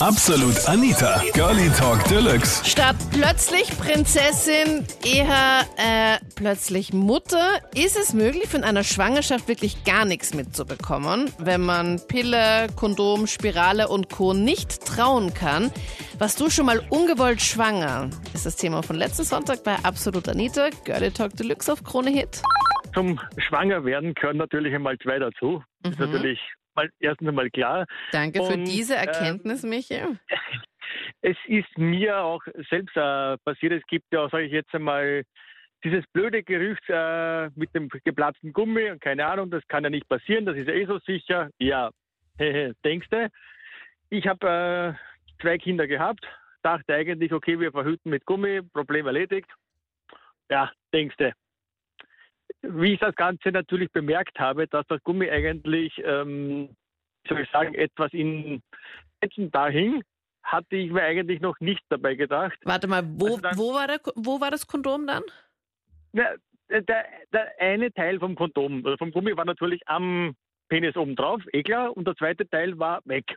Absolut Anita, Girlie Talk Deluxe. Statt plötzlich Prinzessin, eher äh, plötzlich Mutter, ist es möglich, von einer Schwangerschaft wirklich gar nichts mitzubekommen, wenn man Pille, Kondom, Spirale und Co. nicht trauen kann. Warst du schon mal ungewollt schwanger? Ist das Thema von letzten Sonntag bei Absolut Anita, Girlie Talk Deluxe auf Krone Hit. Zum Schwangerwerden gehören natürlich einmal zwei dazu. Das ist natürlich mal, erstens einmal klar. Danke für Und, diese äh, Erkenntnis, Michi. Es ist mir auch selbst äh, passiert, es gibt ja, sage ich jetzt einmal, dieses blöde Gerücht äh, mit dem geplatzten Gummi und keine Ahnung, das kann ja nicht passieren, das ist ja eh so sicher. Ja, denkst du. Ich habe äh, zwei Kinder gehabt, dachte eigentlich, okay, wir verhüten mit Gummi, Problem erledigt. Ja, denkst du. Wie ich das Ganze natürlich bemerkt habe, dass das Gummi eigentlich, ähm, soll ich sagen, etwas in Netzen da hing, hatte ich mir eigentlich noch nicht dabei gedacht. Warte mal, wo, Also dann- wo, war der, wo war das Kondom dann? Na, der, der eine Teil vom Kondom, also vom Gummi war natürlich am Penis oben drauf, eh klar, und der zweite Teil war weg.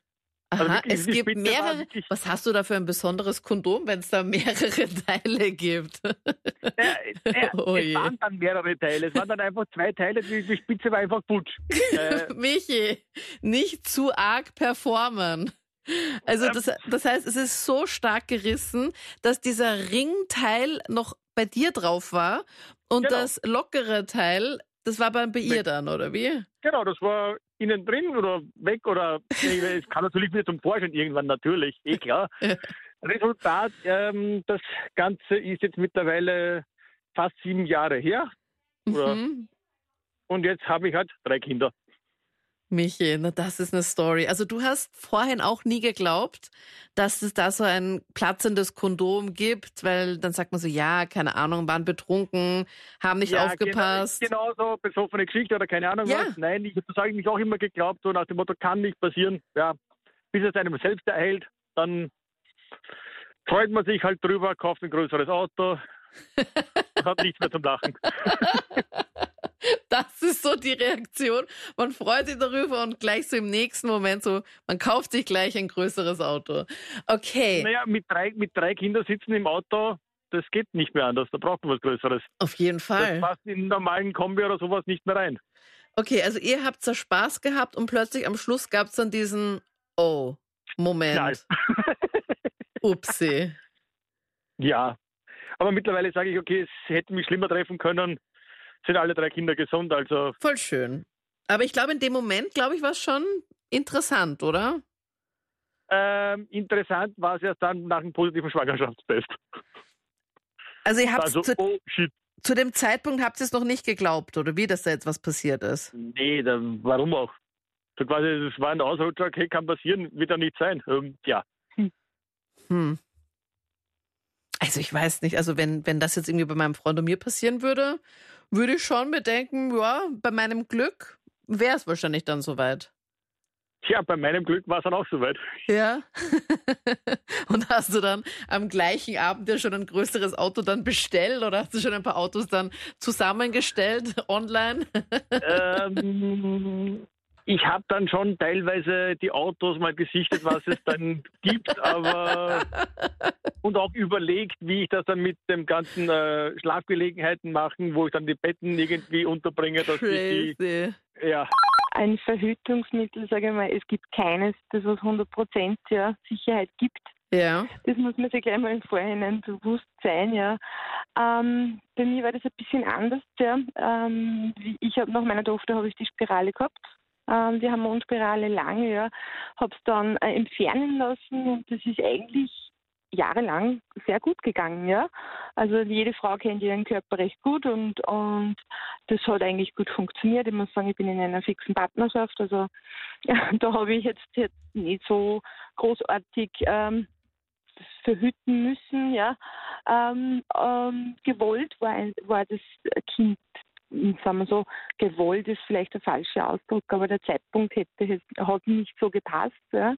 Also Aha, wirklich, es gibt mehrere. Was hast du da für ein besonderes Kondom, wenn es da mehrere Teile gibt? Ja, ja, Oh je. es waren dann mehrere Teile, es waren dann einfach zwei Teile, die, die Spitze war einfach futsch. Äh, Michi, nicht zu arg performen. Also das, das heißt, es ist so stark gerissen, dass dieser Ringteil noch bei dir drauf war und Genau. das lockere Teil, das war bei, bei ihr dann, oder wie? genau, das war innen drin oder weg oder es kann natürlich wieder zum Vorschein irgendwann natürlich, eh klar. Resultat, ähm, das Ganze ist jetzt mittlerweile fast sieben Jahre her Mhm. und jetzt habe ich halt drei Kinder. Michi, na das ist eine Story. Also du hast vorhin auch nie geglaubt, dass es da so ein platzendes Kondom gibt, weil dann sagt man so, ja, keine Ahnung, waren betrunken, haben nicht aufgepasst. Genau, genauso besoffene Geschichte oder keine Ahnung Ja. was. Nein, ich habe das eigentlich auch immer geglaubt, so nach dem Motto, kann nicht passieren. Ja, bis es einem selbst erhält, dann freut man sich halt drüber, kauft ein größeres Auto, hat nichts mehr zum Lachen. Das ist so die Reaktion. Man freut sich darüber und gleich so im nächsten Moment so, man kauft sich gleich ein größeres Auto. Okay, Naja, mit drei, mit drei Kindern sitzen im Auto, das geht nicht mehr anders. Da braucht man was Größeres. auf jeden Das Fall. passt in einen normalen Kombi oder sowas nicht mehr rein. Okay, also ihr habt zwar Spaß gehabt und plötzlich am Schluss gab es dann diesen, oh, Moment, Nein. upsi. Ja. Aber mittlerweile sage ich, okay, es hätte mich schlimmer treffen können. Sind alle drei Kinder gesund, also Voll schön. Aber ich glaube, in dem Moment, glaube ich, war es schon interessant, oder? Ähm, interessant war es erst dann nach einem positiven Schwangerschaftstest. Also ihr habt Also, zu, oh zu dem Zeitpunkt habt ihr es noch nicht geglaubt, oder wie, dass da jetzt was passiert ist? Nee, da, warum auch? So quasi, das war ein Ausrutscher, okay, kann passieren, wird ja nicht sein. Ähm, ja. Hm. Also ich weiß nicht, also wenn, wenn das jetzt irgendwie bei meinem Freund und mir passieren würde, würde ich schon bedenken, ja, bei meinem Glück wäre es wahrscheinlich dann soweit. Tja, bei meinem Glück war es dann auch soweit. Ja. und hast du dann am gleichen Abend ja schon ein größeres Auto dann bestellt oder hast du schon ein paar Autos dann zusammengestellt online? ähm, ich habe dann schon teilweise die Autos mal gesichtet, was es dann gibt, aber und auch überlegt, wie ich das dann mit dem ganzen äh, Schlafgelegenheiten machen, wo ich dann die Betten irgendwie unterbringe, dass ich Crazy. die, ja, ein Verhütungsmittel, sage ich mal, es gibt keines, das was 100 Prozent ja, Sicherheit gibt. Ja. Das muss man sich gleich mal im Vorhinein bewusst sein, ja. Ähm, bei mir war das ein bisschen anders, ja. Ähm, ich habe nach meiner Tochter habe ich die Spirale gehabt. Ähm, die haben wir uns Spirale lange, ja. Habe es dann äh, entfernen lassen und das ist eigentlich jahrelang sehr gut gegangen, ja. Also jede Frau kennt ihren Körper recht gut und, und das hat eigentlich gut funktioniert. Ich muss sagen, ich bin in einer fixen Partnerschaft, also ja, da habe ich jetzt, jetzt nicht so großartig ähm, verhüten müssen, ja. Ähm, ähm, gewollt war, war das Kind, sagen wir so, gewollt ist vielleicht der falsche Ausdruck, aber der Zeitpunkt hätte, hätte- hat nicht so gepasst, ja.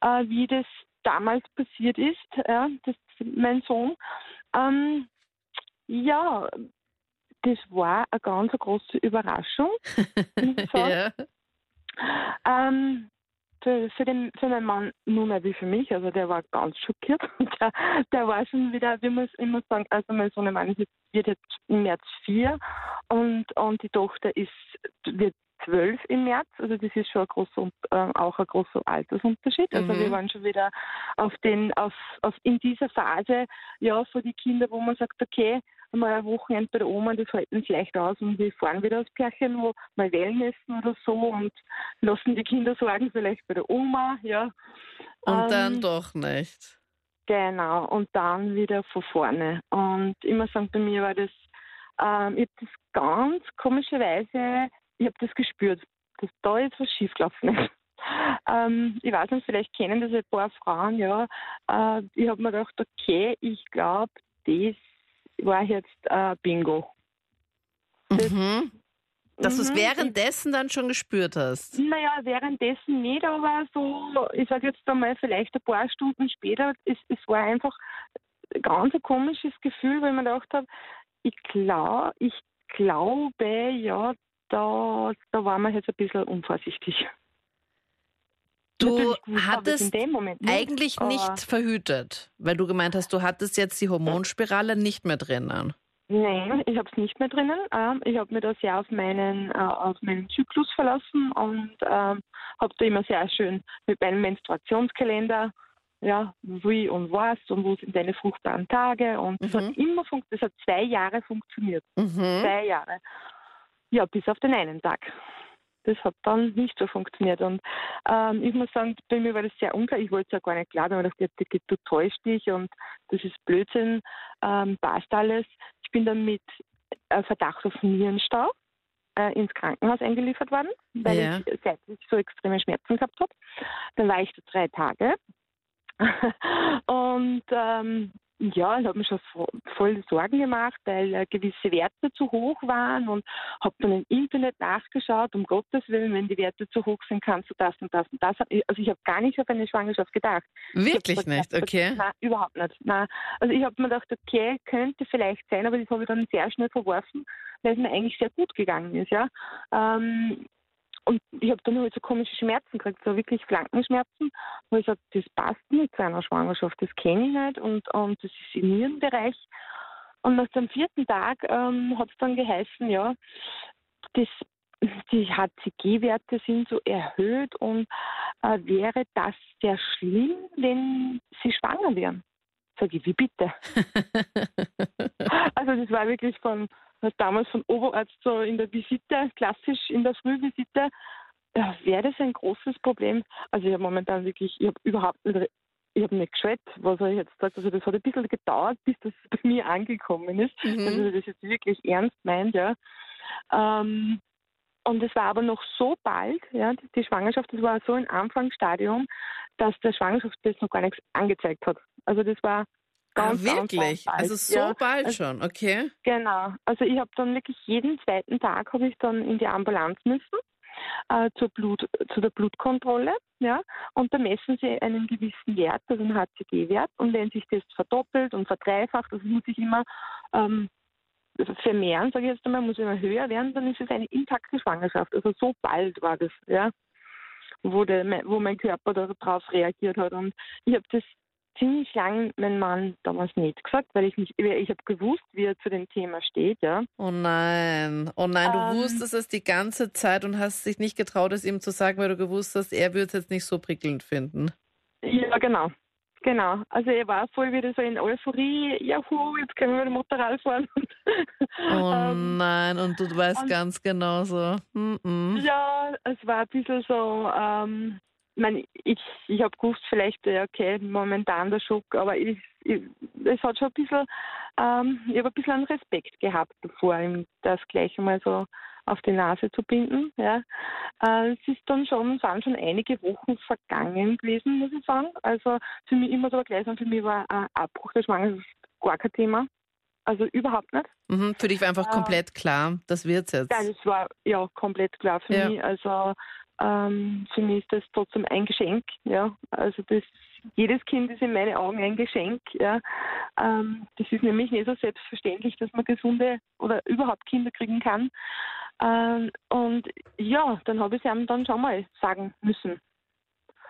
äh, wie das damals passiert ist, ja, das, mein Sohn. Ähm, ja, das war eine ganz große Überraschung. ja. Ähm, für, für, den, für meinen Mann nur mehr wie für mich. Also der war ganz schockiert. Der, der war schon wieder, wie man es immer sagen, also mein Sohnemann wird jetzt im März vier und, und die Tochter ist, wird zwölf im März. Also das ist schon ein großer, äh, auch ein großer Altersunterschied. Also mhm. wir waren schon wieder auf den, auf, auf in dieser Phase, ja, für die Kinder, wo man sagt, okay, mal ein Wochenende bei der Oma, das halten sie leicht aus und wir fahren wieder aufs Pärchen, wo mal Wellnessen oder so und lassen die Kinder sorgen, vielleicht bei der Oma, ja. Und ähm, dann doch nicht. Genau, und dann wieder von vorne. Und immer sagen, bei mir war das, ähm, ich habe das ganz komischerweise, ich habe das gespürt, dass da jetzt was schiefgelaufen ist. Ähm, ich weiß nicht, vielleicht kennen das ein paar Frauen, ja. Äh, ich habe mir gedacht, okay, ich glaube, das war jetzt äh, Bingo. Das, mhm. Dass du es mhm. währenddessen dann schon gespürt hast? Naja, währenddessen nicht, aber so, ich sage jetzt einmal, vielleicht ein paar Stunden später, es, es war einfach ein ganz ein komisches Gefühl, weil man gedacht habe, ich, glaub, ich glaube, ja, da, da waren wir jetzt ein bisschen unvorsichtig. Du hattest nicht, eigentlich nicht verhütet, weil du gemeint hast, du hattest jetzt die Hormonspirale nicht mehr drinnen. Nein, ich habe es nicht mehr drinnen. Ähm, ich habe mir da sehr auf meinen, äh, auf meinen Zyklus verlassen und ähm, habe da immer sehr schön mit meinem Menstruationskalender, ja, wie und was und wo sind deine fruchtbaren Tage und es hat mhm. immer funktioniert. Es hat zwei Jahre funktioniert. Mhm. Zwei Jahre. Ja, bis auf den einen Tag das hat dann nicht so funktioniert. Und ähm, ich muss sagen, bei mir war das sehr unklar. Ich wollte es ja gar nicht glauben, aber ich dachte, du täuscht dich und das ist Blödsinn, ähm, passt alles. Ich bin dann mit äh, Verdacht auf Nierenstau äh, ins Krankenhaus eingeliefert worden, weil ja. ich seitlich so extreme Schmerzen gehabt habe. Dann war ich da drei Tage. und ähm, ja, ich habe mir schon voll Sorgen gemacht, weil äh, gewisse Werte zu hoch waren und habe dann im Internet nachgeschaut, um Gottes Willen, wenn die Werte zu hoch sind, kannst du das und das und das. Also ich habe gar nicht auf eine Schwangerschaft gedacht. Wirklich nicht, okay. Nein, überhaupt nicht. Nein. Also ich habe mir gedacht, okay, könnte vielleicht sein, aber das habe ich dann sehr schnell verworfen, weil es mir eigentlich sehr gut gegangen ist. Ja. Ähm, und ich habe dann halt so komische Schmerzen gekriegt, so wirklich Flankenschmerzen, wo ich sage, das passt nicht zu einer Schwangerschaft, das kenne ich nicht und, und das ist im Nierenbereich. Und nach dem vierten Tag ähm, hat es dann geheißen, ja, das, die HCG-Werte sind so erhöht und äh, wäre das sehr schlimm, wenn sie schwanger wären. Sag ich, wie bitte? also das war wirklich von was damals von Oberarzt so in der Visite, klassisch in der Frühvisite, ja, wäre das ein großes Problem. Also ich habe momentan wirklich, ich habe überhaupt nicht, ich habe nicht geschwätzt, was er jetzt sagt. Also das hat ein bisschen gedauert, bis das bei mir angekommen ist. Mhm. Also das jetzt wirklich ernst meint, ja. Ähm, und es war aber noch so bald, ja, die Schwangerschaft, das war so ein Anfangsstadium, dass der Schwangerschaftstest noch gar nichts angezeigt hat. Also das war Ganz, ah, wirklich? Ganz also so ja. bald also, schon, okay. Genau. Also ich habe dann wirklich jeden zweiten Tag habe ich dann in die Ambulanz müssen äh, zur Blut, zu der Blutkontrolle, ja. Und da messen sie einen gewissen Wert, also einen HCG-Wert. Und wenn sich das verdoppelt und verdreifacht, also muss ich immer ähm, vermehren, sage ich jetzt einmal, muss immer höher werden, dann ist es eine intakte Schwangerschaft. Also so bald war das, ja wo, der, wo mein Körper darauf reagiert hat. Und ich habe das ziemlich lang mein Mann damals nicht gesagt, weil ich nicht, ich habe gewusst, wie er zu dem Thema steht, ja. Oh nein, oh nein, du ähm, wusstest es die ganze Zeit und hast dich nicht getraut, es ihm zu sagen, weil du gewusst hast, er würde es jetzt nicht so prickelnd finden. Ja, genau. Genau, also er war voll wieder so in Euphorie, juhu, jetzt können wir mit dem Motorrad fahren. oh ähm, nein, und du weißt und, ganz genau so. Mm -mm. Ja, es war ein bisschen so, ähm, mein, ich, ich habe gewusst, vielleicht, okay, momentan der Schock, aber ich, ich, es hat schon ein bisschen, ähm, ich habe ein bisschen einen Respekt gehabt davor, ihm das gleich einmal so auf die Nase zu binden. Ja. Äh, es ist dann schon, sind schon einige Wochen vergangen gewesen, muss ich sagen. Also für mich immer so gleich, für mich war ein Abbruch der Schwangerschaft gar kein Thema. Also überhaupt nicht. Mhm, für dich war einfach äh, komplett klar, das wird jetzt. Ja, das war ja komplett klar für ja. mich. Also ähm, für mich ist das trotzdem ein Geschenk. Ja. Also das, jedes Kind ist in meinen Augen ein Geschenk. Ja. Ähm, das ist nämlich nicht so selbstverständlich, dass man gesunde oder überhaupt Kinder kriegen kann. Ähm, und ja, dann habe ich es ihm dann schon mal sagen müssen.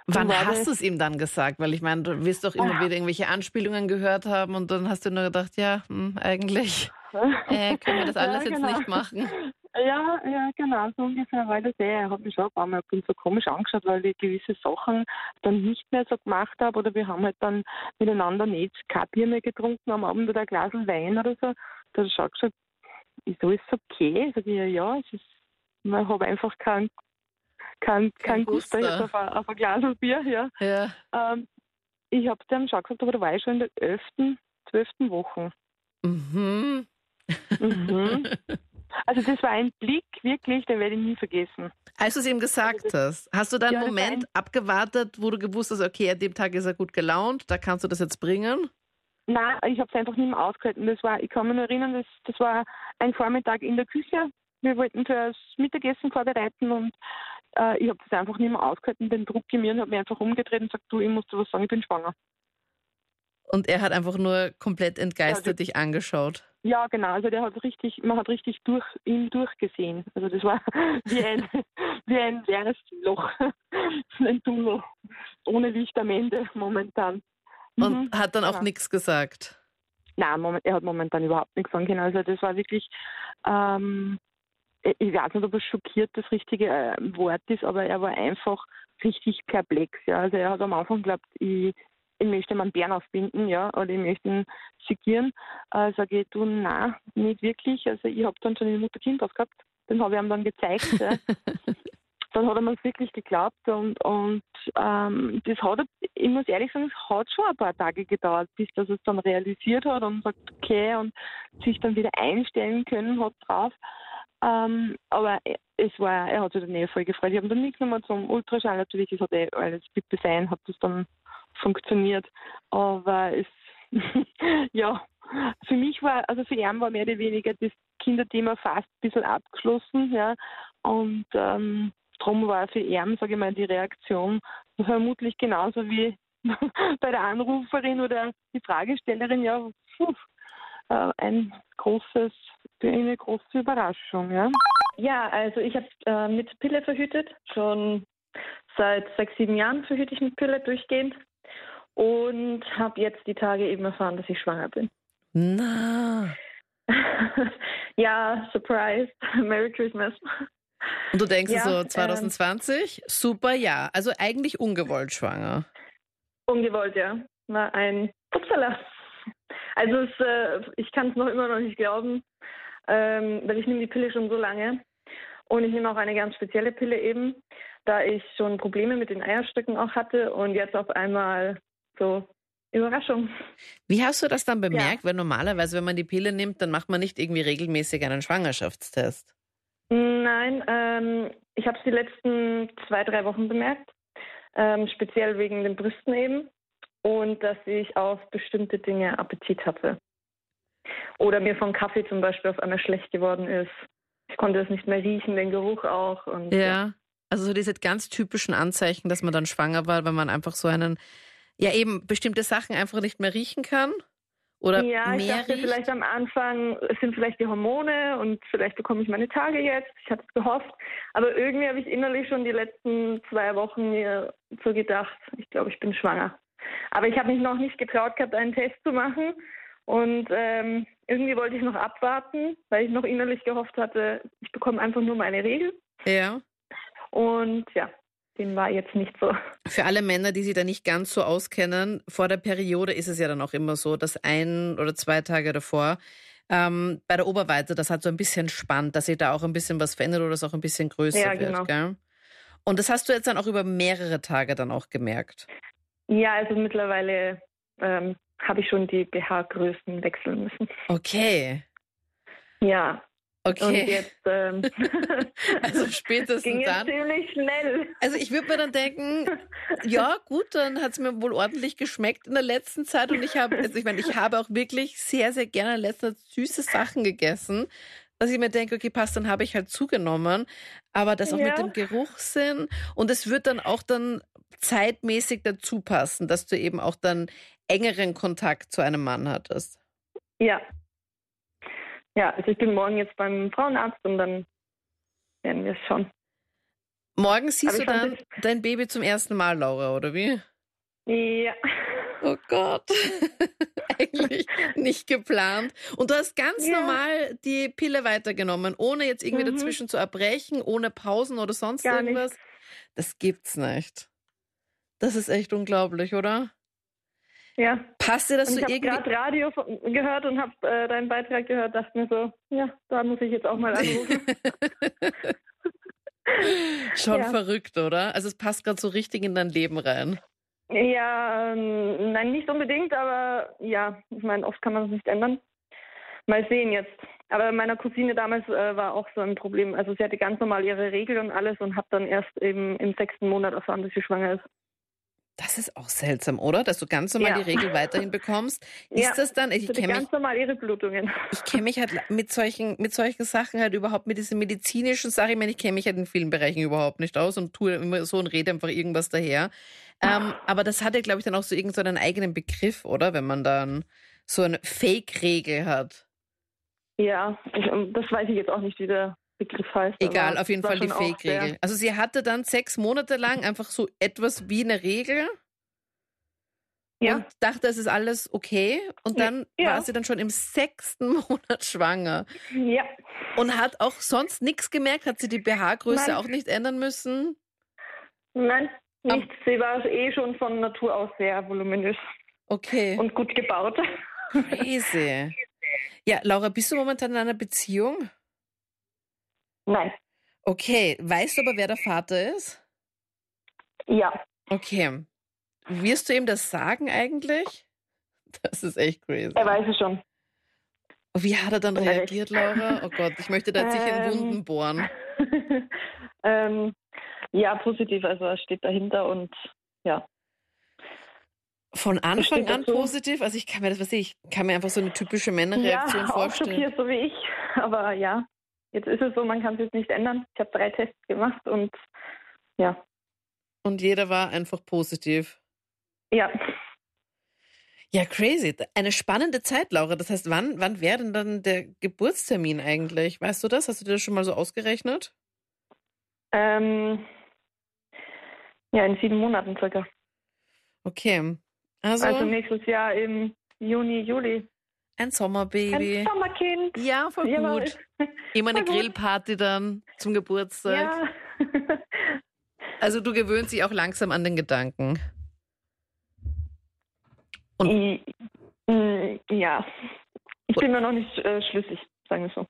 Wann hast du es ihm dann gesagt? Weil ich meine, du wirst doch immer Ah. wieder irgendwelche Anspielungen gehört haben und dann hast du nur gedacht, ja, hm, eigentlich äh, können wir das Ja, alles jetzt genau. nicht machen. Ja, ja, genau, so ungefähr war das eh. Er hat mich schon ein paar Mal und zu komisch angeschaut, weil ich gewisse Sachen dann nicht mehr so gemacht habe oder wir haben halt dann miteinander nicht kein Bier mehr getrunken am Abend oder ein Glas Wein oder so. Da hat er schon gesagt, ist alles okay? Sag ich, ja, ja, es ist, man hat einfach kein, kein, kein Gusto Guster. jetzt auf ein, auf ein Glas Bier, ja. Ja. Ähm, ich habe dem schon gesagt, aber da war ich schon in der elften, zwölften Woche. Mhm. Mhm. Also das war ein Blick, wirklich, den werde ich nie vergessen. Als du es ihm gesagt hast, hast du dann Ja, einen Moment abgewartet, wo du gewusst hast, okay, an dem Tag ist er gut gelaunt, da kannst du das jetzt bringen? Nein, ich habe es einfach nicht mehr ausgehalten. Das war, ich kann mich noch erinnern, das, das war ein Vormittag in der Küche. Wir wollten fürs Mittagessen vorbereiten und äh, ich habe das einfach nicht mehr ausgehalten, den Druck in mir und habe mich einfach umgedreht und gesagt, du, ich muss dir was sagen, ich bin schwanger. Und er hat einfach nur komplett entgeistert dich angeschaut. Ja, genau, also der hat richtig, man hat richtig durch ihn durchgesehen. Also das war wie ein, wie ein leeres Loch, ein Tunnel, ohne Licht am Ende momentan. Und Mhm. hat dann auch genau. nichts gesagt. Nein, er hat momentan überhaupt nichts sagen können. Also das war wirklich, ähm, ich ich weiß nicht, ob es schockiert das richtige äh, Wort ist, aber er war einfach richtig perplex. Ja. Also er hat am Anfang geglaubt, ich, ich möchte meinen Bären aufbinden, ja, oder ich möchte ihn segieren. Äh, sage ich, du, nein, nicht wirklich. Also ich habe dann schon den Mutter-Kind gehabt. Den habe ich ihm dann gezeigt. ja. dann hat er mir wirklich geglaubt und, und ähm, das hat, ich muss ehrlich sagen, es hat schon ein paar Tage gedauert, bis er es dann realisiert hat und sagt, okay, und sich dann wieder einstellen können hat drauf. Ähm, aber es war, er hat sich dann eh voll gefreut. Ich habe dann nichts nochmal zum Ultraschall natürlich, das hat eh alles bitte sein, hat das dann funktioniert. Aber es, ja, für mich war, also für ihn war mehr oder weniger das Kinderthema fast ein bisschen abgeschlossen, ja. Und ähm, darum war für ihn, sage ich mal, die Reaktion vermutlich genauso wie bei der Anruferin oder die Fragestellerin, ja, puh, äh, ein großes, eine große Überraschung, ja. Ja, also ich habe äh, mit Pille verhütet. Schon seit sechs, sieben Jahren verhüte ich mit Pille durchgehend. Und habe jetzt die Tage eben erfahren, dass ich schwanger bin. Na. ja, surprise. Merry Christmas. Und du denkst Ja, so ähm, 2020, super ja. Also eigentlich ungewollt schwanger. Ungewollt, ja. War ein Upsala. Also es, äh, ich kann es noch immer noch nicht glauben, ähm, weil ich nehme die Pille schon so lange. Und ich nehme auch eine ganz spezielle Pille eben, da ich schon Probleme mit den Eierstöcken auch hatte und jetzt auf einmal so Überraschung. Wie hast du das dann bemerkt? Weil normalerweise, wenn man die Pille nimmt, dann macht man nicht irgendwie regelmäßig einen Schwangerschaftstest. Nein, ähm, ich habe es die letzten zwei, drei Wochen bemerkt, ähm, speziell wegen den Brüsten eben und dass ich auf bestimmte Dinge Appetit hatte. Oder mir vom Kaffee zum Beispiel auf einmal schlecht geworden ist. Ich konnte es nicht mehr riechen, den Geruch auch. Und, Ja. Also so diese ganz typischen Anzeichen, dass man dann schwanger war, wenn man einfach so einen, ja eben bestimmte Sachen einfach nicht mehr riechen kann. Oder Ja, ich dachte riecht. vielleicht am Anfang, es sind vielleicht die Hormone und vielleicht bekomme ich meine Tage jetzt. Ich hatte es gehofft. Aber irgendwie habe ich innerlich schon die letzten zwei Wochen mir so gedacht, ich glaube, ich bin schwanger. Aber ich habe mich noch nicht getraut gehabt, einen Test zu machen. Und ähm, irgendwie wollte ich noch abwarten, weil ich noch innerlich gehofft hatte, ich bekomme einfach nur meine Regel. Ja. Und ja, dem war jetzt nicht so. Für alle Männer, die sich da nicht ganz so auskennen, vor der Periode ist es ja dann auch immer so, dass ein oder zwei Tage davor ähm, bei der Oberweite, das hat so ein bisschen spannt, dass sich da auch ein bisschen was verändert oder es auch ein bisschen größer Ja, wird. genau. Gell? Und das hast du jetzt dann auch über mehrere Tage dann auch gemerkt. Ja, also mittlerweile ähm, habe ich schon die BH-Größen wechseln müssen. Okay. Ja, und Okay. jetzt ähm, Also ging spätestens es dann. ziemlich schnell. Also ich würde mir dann denken, ja gut, dann hat es mir wohl ordentlich geschmeckt in der letzten Zeit und ich habe, also ich meine, ich habe auch wirklich sehr, sehr gerne in letzter Zeit süße Sachen gegessen, dass ich mir denke, okay, passt, dann habe ich halt zugenommen, aber das auch Ja. mit dem Geruchssinn und es wird dann auch dann zeitmäßig dazu passen, dass du eben auch dann engeren Kontakt zu einem Mann hattest. Ja. Ja, also ich bin morgen jetzt beim Frauenarzt und dann werden wir es schon. Morgen siehst du dann dein Baby zum ersten Mal, Laura, oder wie? Ja. Oh Gott. Eigentlich nicht geplant. Und du hast ganz Ja. normal die Pille weitergenommen, ohne jetzt irgendwie Mhm. dazwischen zu erbrechen, ohne Pausen oder sonst Gar irgendwas. nichts. Das gibt's nicht. Das ist echt unglaublich, oder? Ja. Passt dir das Und so ich habe irgendwie? gerade Radio von- gehört und habe äh, deinen Beitrag gehört, dachte mir so, ja, da muss ich jetzt auch mal anrufen. Schon Ja. verrückt, oder? Also es passt gerade so richtig in dein Leben rein. ja, ähm, nein, nicht unbedingt, aber ja, ich meine, oft kann man es nicht ändern. Mal sehen jetzt. Aber meiner Cousine damals äh, war auch so ein Problem. Also sie hatte ganz normal ihre Regel und alles und hat dann erst eben im sechsten Monat erfahren, dass sie schwanger ist. Das ist auch seltsam, oder? Dass du ganz normal Ja. die Regel weiterhin bekommst. Ist Ja, das dann, ich kenne mich ganz normal ihre Blutungen. Ich kenne mich halt mit solchen, mit solchen Sachen halt überhaupt mit diesen medizinischen Sachen. Ich meine, ich kenne mich halt in vielen Bereichen überhaupt nicht aus und tue immer so und rede einfach irgendwas daher. Ähm, aber das hat ja, glaube ich, dann auch so irgendeinen so einen eigenen Begriff, oder? Wenn man dann so eine Fake-Regel hat. Ja, ich, ähm, das weiß ich jetzt auch nicht, wie der Begriff heißt. Egal, auf jeden Fall die Fake-Regel. Also sie hatte dann sechs Monate lang einfach so etwas wie eine Regel Ja, und dachte, es ist alles okay. Und dann Ja. war sie dann schon im sechsten Monat schwanger. ja. Und hat auch sonst nichts gemerkt, hat sie die BH-Größe auch nicht ändern müssen. Nein, nicht. Sie war eh schon von Natur aus sehr voluminös Okay. und gut gebaut. Crazy. Ja, Laura, bist du momentan in einer Beziehung? Nein, Okay. Weißt du aber, wer der Vater ist? ja. Okay. Wirst du ihm das sagen eigentlich? Das ist echt crazy. Er weiß es schon. Wie hat er dann weiß. reagiert, Laura? Oh Gott, ich möchte da jetzt nicht in Ähm. Wunden bohren. ähm, ja, positiv. Also er steht dahinter und ja. Von Anfang an dazu. positiv? Also ich kann mir das, was ich kann mir einfach so eine typische Männerreaktion ja, auch vorstellen. schockiert, so wie ich. Aber ja, jetzt ist es so, man kann es jetzt nicht ändern. Ich habe drei Tests gemacht und ja. Und jeder war einfach positiv. Ja, Ja, crazy. Eine spannende Zeit, Laura. Das heißt, wann, wann wäre denn dann der Geburtstermin eigentlich? Weißt du das? Hast du dir das schon mal so ausgerechnet? ähm, ja, in sieben Monaten circa. Okay. Also, Also nächstes Jahr im Juni, Juli. Ein Sommerbaby. Ein Sommerkind. Ja, voll Jawohl. gut. Immer eine voll gut. Grillparty dann zum Geburtstag. Ja. Also du gewöhnst dich auch langsam an den Gedanken. Und- mm, ja. Ich bin mir noch nicht äh, schlüssig, sagen wir so.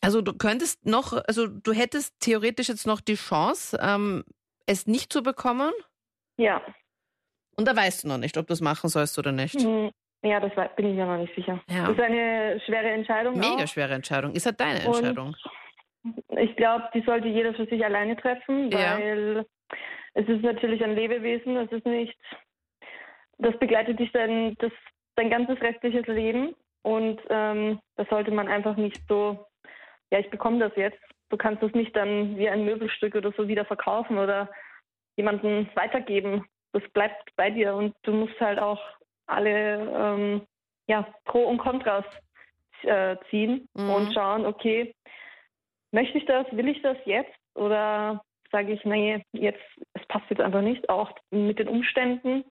Also du könntest noch, also du hättest theoretisch jetzt noch die Chance, ähm, es nicht zu bekommen. Ja. Und da weißt du noch nicht, ob du es machen sollst oder nicht. Mm, Ja, das war, bin ich mir noch nicht sicher. Ja. Das ist eine schwere Entscheidung. Mega auch. schwere Entscheidung. Ist halt deine Und Entscheidung. Ich glaube, die sollte jeder für sich alleine treffen, Ja. weil es ist natürlich ein Lebewesen, es ist nicht, das begleitet dich dein, das, dein ganzes restliches Leben und ähm, das sollte man einfach nicht so, ja, ich bekomme das jetzt. Du kannst es nicht dann wie ein Möbelstück oder so wieder verkaufen oder jemanden weitergeben. Das bleibt bei dir und du musst halt auch alle ähm, ja, Pro und Kontras äh, ziehen Mhm. und schauen, okay, möchte ich das, will ich das jetzt oder sage ich, nee, jetzt, es passt jetzt einfach nicht, auch mit den Umständen.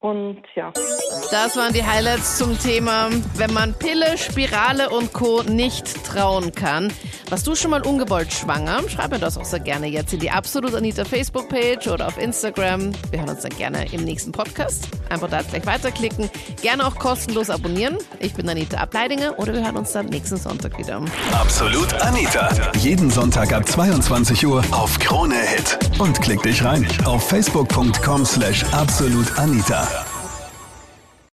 Und ja, Das waren die Highlights zum Thema, wenn man Pille, Spirale und Co. nicht trauen kann. Warst du schon mal ungewollt schwanger? Schreib mir das auch sehr gerne jetzt in die Absolut Anita Facebook-Page oder auf Instagram. Wir hören uns dann gerne im nächsten Podcast. Einfach da gleich weiterklicken. Gerne auch kostenlos abonnieren. Ich bin Anita Ableidinger oder wir hören uns dann nächsten Sonntag wieder. Absolut Anita. Jeden Sonntag ab 22 Uhr auf Krone Hit. Und klick dich rein auf facebook.com slash absolutanita.